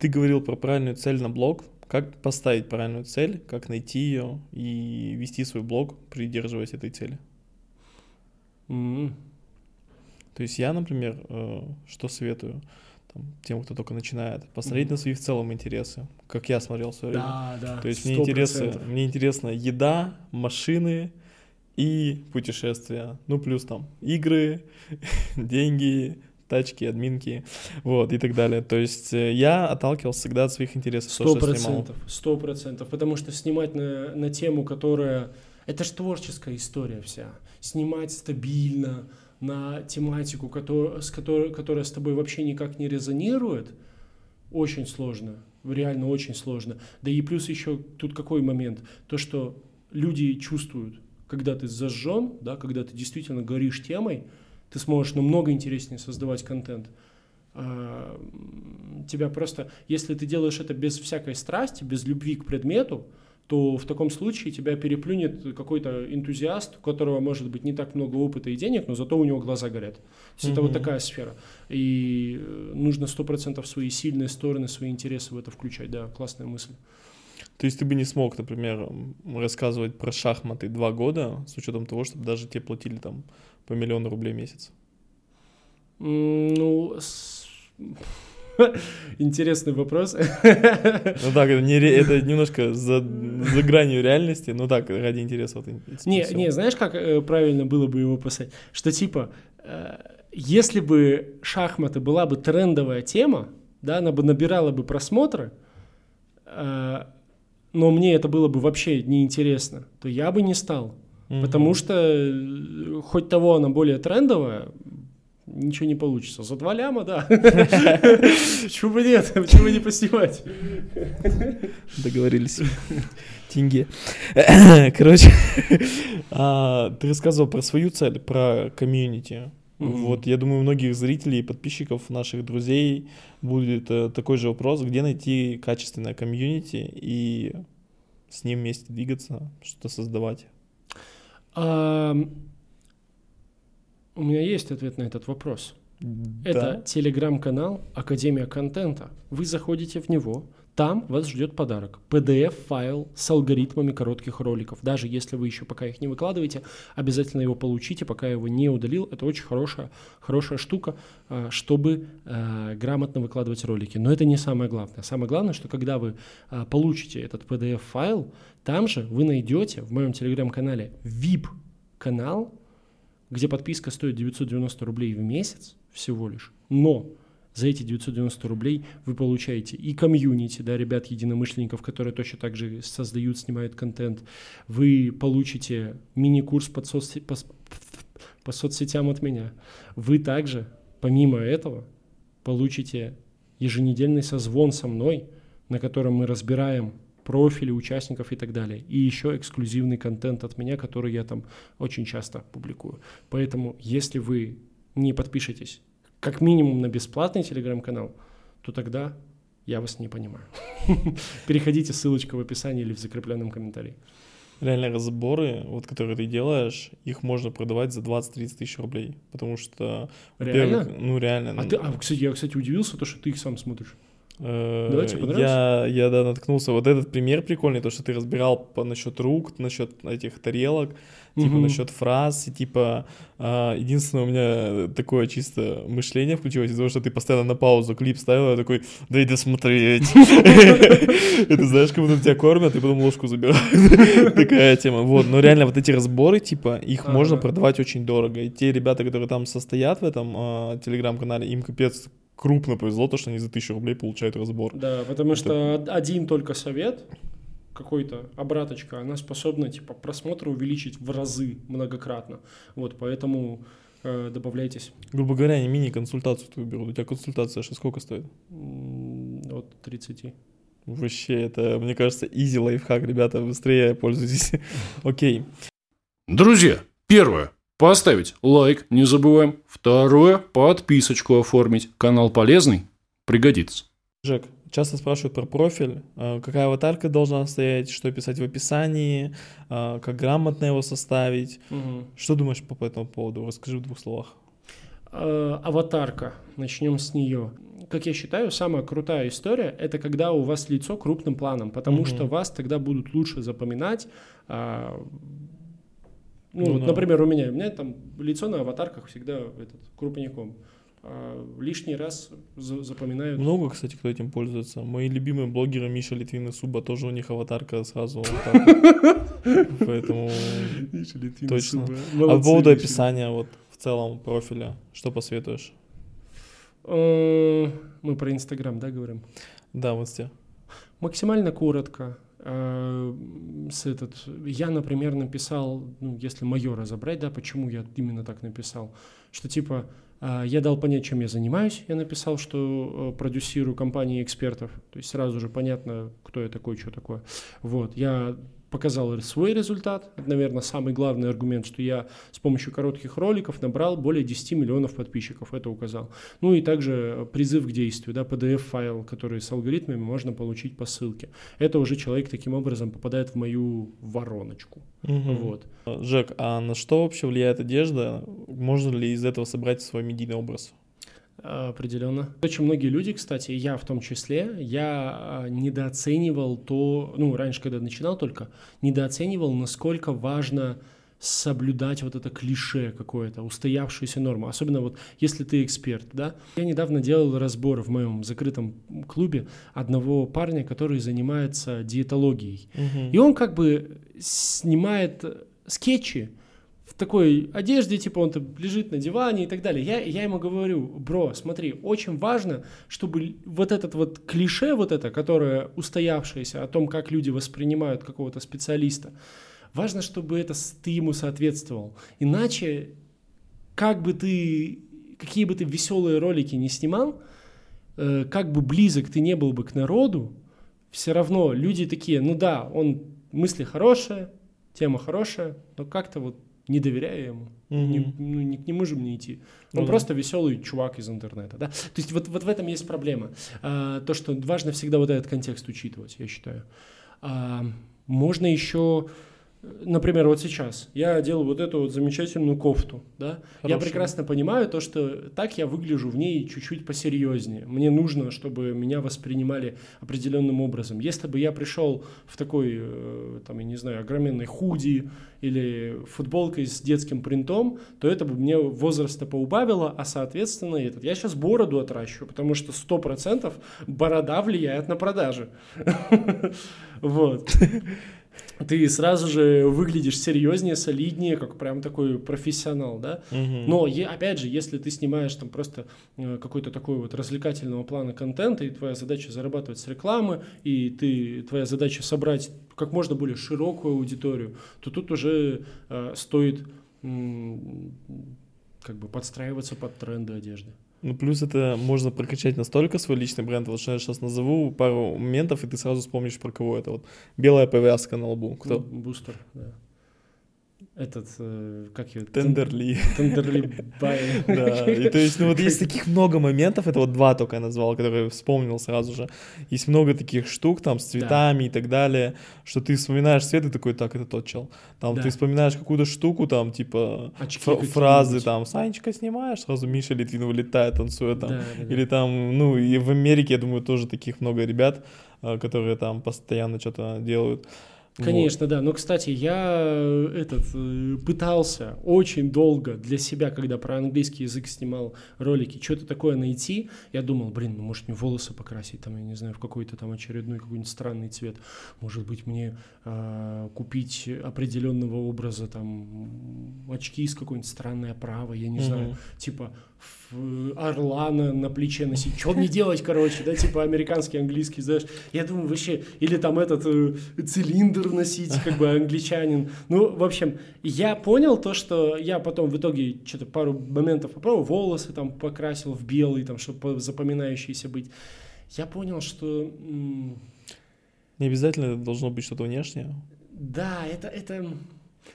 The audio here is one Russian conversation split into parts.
Ты говорил про правильную цель на блог. Как поставить правильную цель, как найти ее и вести свой блог, придерживаясь этой цели? М. То есть я, например, э, что советую там, тем, кто только начинает, посмотреть на свои в целом интересы, как я смотрел в свое время. Да, да. То есть мне 100%. интересно, мне интересно еда, машины и путешествия. Ну, плюс там игры, деньги, тачки, админки, вот, и так далее. То есть э, я отталкивался всегда от своих интересов. то, Сто процентов, сто процентов. Потому что снимать на, на тему, которая... Это же творческая история вся. Снимать стабильно на тематику, которая, с которой, которая с тобой вообще никак не резонирует, очень сложно. Реально очень сложно. Да и плюс еще тут какой момент? То, что люди чувствуют, когда ты зажжен, да, когда ты действительно горишь темой, ты сможешь намного интереснее создавать контент. А, тебя просто, если ты делаешь это без всякой страсти, без любви к предмету, то в таком случае тебя переплюнет какой-то энтузиаст, у которого может быть не так много опыта и денег, но зато у него глаза горят. То есть это вот такая сфера. И э, нужно сто процентов свои сильные стороны, свои интересы в это включать. Да, классная мысль. То есть ты бы не смог, например, рассказывать про шахматы два года с учетом того, чтобы даже тебе платили там по миллиону рублей в месяц. Ну, интересный вопрос. Ну так, это, не, это немножко за, за гранью реальности, но так, ради интереса. Вот, Не, не, знаешь, как э, правильно было бы его писать? Что типа, э, если бы шахматы была бы трендовая тема, да, она бы набирала бы просмотры, э, но мне это было бы вообще неинтересно, то я бы не стал. Мгм. Потому что э, хоть того она более трендовая, ничего не получится. За два ляма, да. Почему бы нет? Почему бы не поснимать? Договорились. Тенге. Короче, а, ты рассказывал про свою цель, про комьюнити. Мгм. Вот, я думаю, у многих зрителей и подписчиков, наших друзей будет э, такой же вопрос, где найти качественное комьюнити и с ним вместе двигаться, что-то создавать. Ам, У меня есть ответ на этот вопрос. Это Да. телеграм-канал Академия контента. Вы заходите в него, там вас ждет подарок. PDF-файл с алгоритмами коротких роликов. Даже если вы еще пока их не выкладываете, обязательно его получите, пока я его не удалил. Это очень хорошая, хорошая штука, а, чтобы а, грамотно выкладывать ролики. Но это не самое главное. Самое главное, что когда вы а, получите этот PDF-файл, там же вы найдете в моем телеграм-канале VIP-канал, где подписка стоит 990 рублей в месяц всего лишь, но за эти 990 рублей вы получаете и комьюнити, да, ребят-единомышленников, которые точно так же создают, снимают контент. Вы получите мини-курс под соцсе- по, по соцсетям от меня. Вы также, помимо этого, получите еженедельный созвон со мной, на котором мы разбираем профили участников и так далее. И еще эксклюзивный контент от меня, который я там очень часто публикую. Поэтому, если вы не подпишетесь как минимум на бесплатный телеграм-канал, то тогда я вас не понимаю. Переходите, ссылочка в описании или в закрепленном комментарии. Реально разборы, вот которые ты делаешь, их можно продавать за 20-30 тысяч рублей. Потому что, Реально? ну реально. А ну, ты, а, кстати, я, кстати, удивился, то, что ты их сам смотришь. Э, Да, тебе я, я, да, наткнулся. Вот этот пример прикольный, то, что ты разбирал по насчет рук, насчет этих тарелок, типа Мгм. насчет фраз, и типа а, единственное у меня такое чисто мышление включилось из-за того, что ты постоянно на паузу клип ставил, я такой, дай досмотреть. Это знаешь, как будто тебя кормят, и потом ложку забирают. Такая тема. Вот, но реально вот эти разборы, типа, их можно продавать очень дорого. И те ребята, которые там состоят в этом а, телеграм-канале, им капец крупно повезло, то, что они за тысячу рублей получают разбор. Да, потому что од- один только совет, какой-то обраточка, она способна типа просмотры увеличить в разы многократно. Вот, поэтому э, добавляйтесь Грубо говоря, они мини-консультацию твою берут. У тебя консультация сейчас сколько стоит? от 30. Вообще, это, мне кажется, easy лайфхак, ребята, быстрее пользуйтесь. Окей. Друзья, первое. Поставить лайк, не забываем. Второе. Подписочку оформить. Канал полезный, пригодится. Жек, часто спрашивают про профиль, а, какая аватарка должна стоять, что писать в описании, а, как грамотно его составить. Что думаешь по этому поводу? Расскажи в двух словах. Э, аватарка, начнем с нее. как я считаю, самая крутая история это когда у вас лицо крупным планом, потому Мгм. что вас тогда будут лучше запоминать. Ну, Ну вот, да. например, у меня, у меня там лицо на аватарках всегда этот, крупняком. А лишний раз за- запоминают. Много, кстати, кто этим пользуется. Мои любимые блогеры Миша Литвин и Суба тоже у них аватарка сразу вот вот. Поэтому... точно. А по поводу описания вот в целом профиля, что посоветуешь? Э, Мы про Инстаграм, да, говорим? Да, в инсте. Максимально коротко. С этот, я, например, написал, ну, если мое разобрать, да, почему я именно так написал, что типа э, я дал понять, чем я занимаюсь, я написал, что э, продюсирую компании экспертов, то есть сразу же понятно, кто я такой, что такое. Вот, я показал свой результат, это, наверное, самый главный аргумент, что я с помощью коротких роликов набрал более 10 миллионов подписчиков, это указал. Ну и также призыв к действию, да, PDF-файл, который с алгоритмами можно получить по ссылке. Это уже человек таким образом попадает в мою вороночку. Мгм. Вот. Жек, а на что вообще влияет одежда? Можно ли из этого собрать свой медийный образ? Определенно. Очень многие люди, кстати, я в том числе, я а, недооценивал то, ну, раньше, когда начинал только, недооценивал, насколько важно соблюдать вот это клише какое-то, устоявшуюся норму. Особенно вот если ты эксперт, да. Я недавно делал разбор в моем закрытом клубе одного парня, который занимается диетологией. Мгм. И он как бы снимает скетчи в такой одежде, типа он там лежит на диване и так далее. Я, я ему говорю, бро, смотри, очень важно, чтобы вот этот вот клише, вот это, которое устоявшееся о том, как люди воспринимают какого-то специалиста, важно, чтобы это ты ему соответствовал. Иначе, как бы ты, какие бы ты веселые ролики не снимал, э, как бы близок ты не был бы к народу, все равно люди такие, ну да, он мысли хорошие, тема хорошая, но как-то вот не доверяю ему. Мгм. Не, ну, не к нему же мне идти. Он да. просто веселый чувак из интернета. Да? То есть вот, вот в этом есть проблема. А, то, что важно всегда вот этот контекст учитывать, я считаю. А, можно еще, например, вот сейчас я делаю вот эту вот замечательную кофту. Да? Я Хорошую. прекрасно понимаю то, что так я выгляжу в ней чуть-чуть посерьезнее. Мне нужно, чтобы меня воспринимали определенным образом. Если бы я пришел в такой, э, там, я не знаю, огроменной худи или футболкой с детским принтом, то это бы мне возраста поубавило, а соответственно этот. Я сейчас бороду отращу, потому что 100% борода влияет на продажи. Вот. Ты сразу же выглядишь серьезнее, солиднее, как прям такой профессионал, да? Мгм. Но опять же, если ты снимаешь там просто э, какой-то такой вот развлекательного плана контента, и твоя задача зарабатывать с рекламы, и ты, твоя задача собрать как можно более широкую аудиторию, то тут уже э, стоит м, как бы подстраиваться под тренды одежды. Ну, плюс это можно прокачать настолько свой личный бренд. Вот что я сейчас назову пару моментов, и ты сразу вспомнишь, про кого это. Вот белая повязка на лбу. Кто? Ну, Бустер, да. Этот, э, как его? Тендерли. Тендерли Бай. Да, и то есть, ну вот есть таких много моментов, это вот два только я назвал, которые вспомнил сразу же. Есть много таких штук там с цветами и так далее, что ты вспоминаешь цвет и такой, так, это тот чел. Там Да. ты вспоминаешь какую-то штуку, там типа фразы, там, Санечка снимаешь, сразу Миша Литвин вылетает, танцует там. Да, да, да. Или там, ну, и в Америке, я думаю, тоже таких много ребят, а, которые там постоянно что-то делают. Вот. Конечно, да. Но, кстати, я э, этот э, пытался очень долго для себя, когда про английский язык снимал ролики, что-то такое найти. Я думал, блин, ну может мне волосы покрасить, там, я не знаю, в какой-то там очередной какой-нибудь странный цвет. Может быть, мне э, купить определенного образа там очки с какой-нибудь странной оправой, я не Мгм. знаю, типа орла на, на плече носить. Что мне делать, короче, да, типа американский, английский, знаешь. Я думаю, вообще, или там этот э, цилиндр носить, как бы англичанин. Ну, в общем, я понял то, что я потом в итоге что-то пару моментов попробовал, волосы там покрасил в белый, там, чтобы запоминающиеся быть. Я понял, что Не обязательно это должно быть что-то внешнее. да, это, это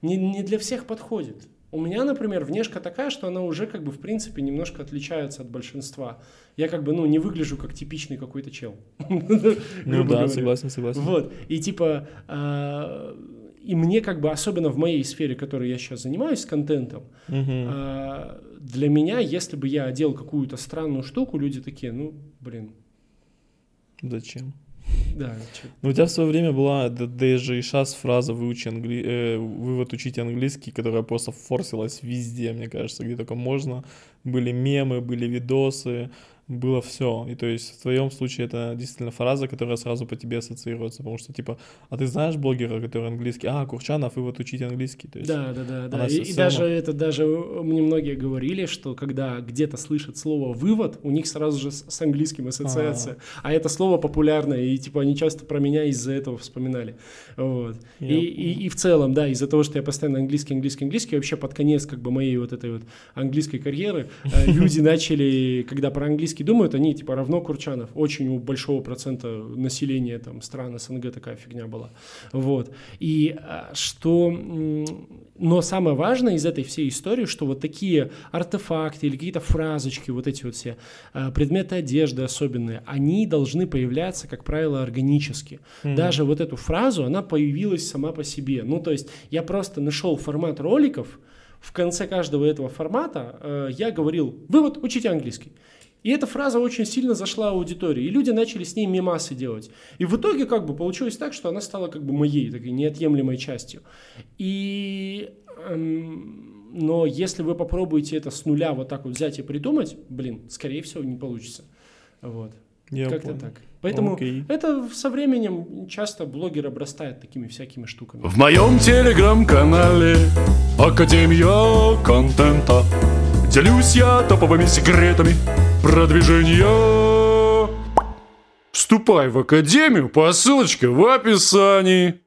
не, не для всех подходит. У меня, например, внешка такая, что она уже как бы в принципе немножко отличается от большинства. Я как бы, ну, не выгляжу как типичный какой-то чел. Ну да, согласен, согласен. Вот. И типа, а, и мне как бы, особенно в моей сфере, которой я сейчас занимаюсь, контентом, а, для меня, если бы я одел какую-то странную штуку, люди такие, ну, блин, Зачем? Да, чё- Ну, у тебя в свое время была, да, даже и сейчас фраза «выучи англи... э, «вывод учить английский», которая просто форсилась везде, мне кажется, где только можно. Были мемы, были видосы, было все. И то есть в твоем случае это действительно фраза, которая сразу по тебе ассоциируется, потому что типа, а ты знаешь блогера, который английский? А, Курчанов, вывод учить английский. То есть, Да, да, да, да. И, и равно- даже это даже мне многие говорили, что когда где-то слышат слово вывод, у них сразу же с, с английским ассоциация. А. это слово популярное, и типа они часто про меня из-за этого вспоминали. Вот. И, Я и, и в целом, да, из-за того, что я постоянно английский, английский, английский, вообще под конец как бы моей вот этой вот английской карьеры э, люди начали, когда про английский думают, они типа равно Курчанов. Очень у большого процента населения там стран СНГ такая фигня была. Вот. И а, что... Но самое важное из этой всей истории, что вот такие артефакты или какие-то фразочки, вот эти вот все а, предметы одежды особенные, они должны появляться, как правило, органически. Мгм. Даже вот эту фразу, она появилась сама по себе. Ну, то есть я просто нашел формат роликов, в конце каждого этого формата э, я говорил, вывод, учите английский. И эта фраза очень сильно зашла аудитории, и люди начали с ней мемасы делать. И в итоге как бы получилось так, что она стала как бы моей, такой неотъемлемой частью. И... эм, но если вы попробуете это с нуля вот так вот взять и придумать, блин, скорее всего, не получится. Вот. Я Как-то понял. так. Поэтому Окей. это со временем часто блогер обрастает такими всякими штуками. В моем телеграм-канале Академия контента Делюсь я топовыми секретами продвижения Вступай в Академию по ссылочке в описании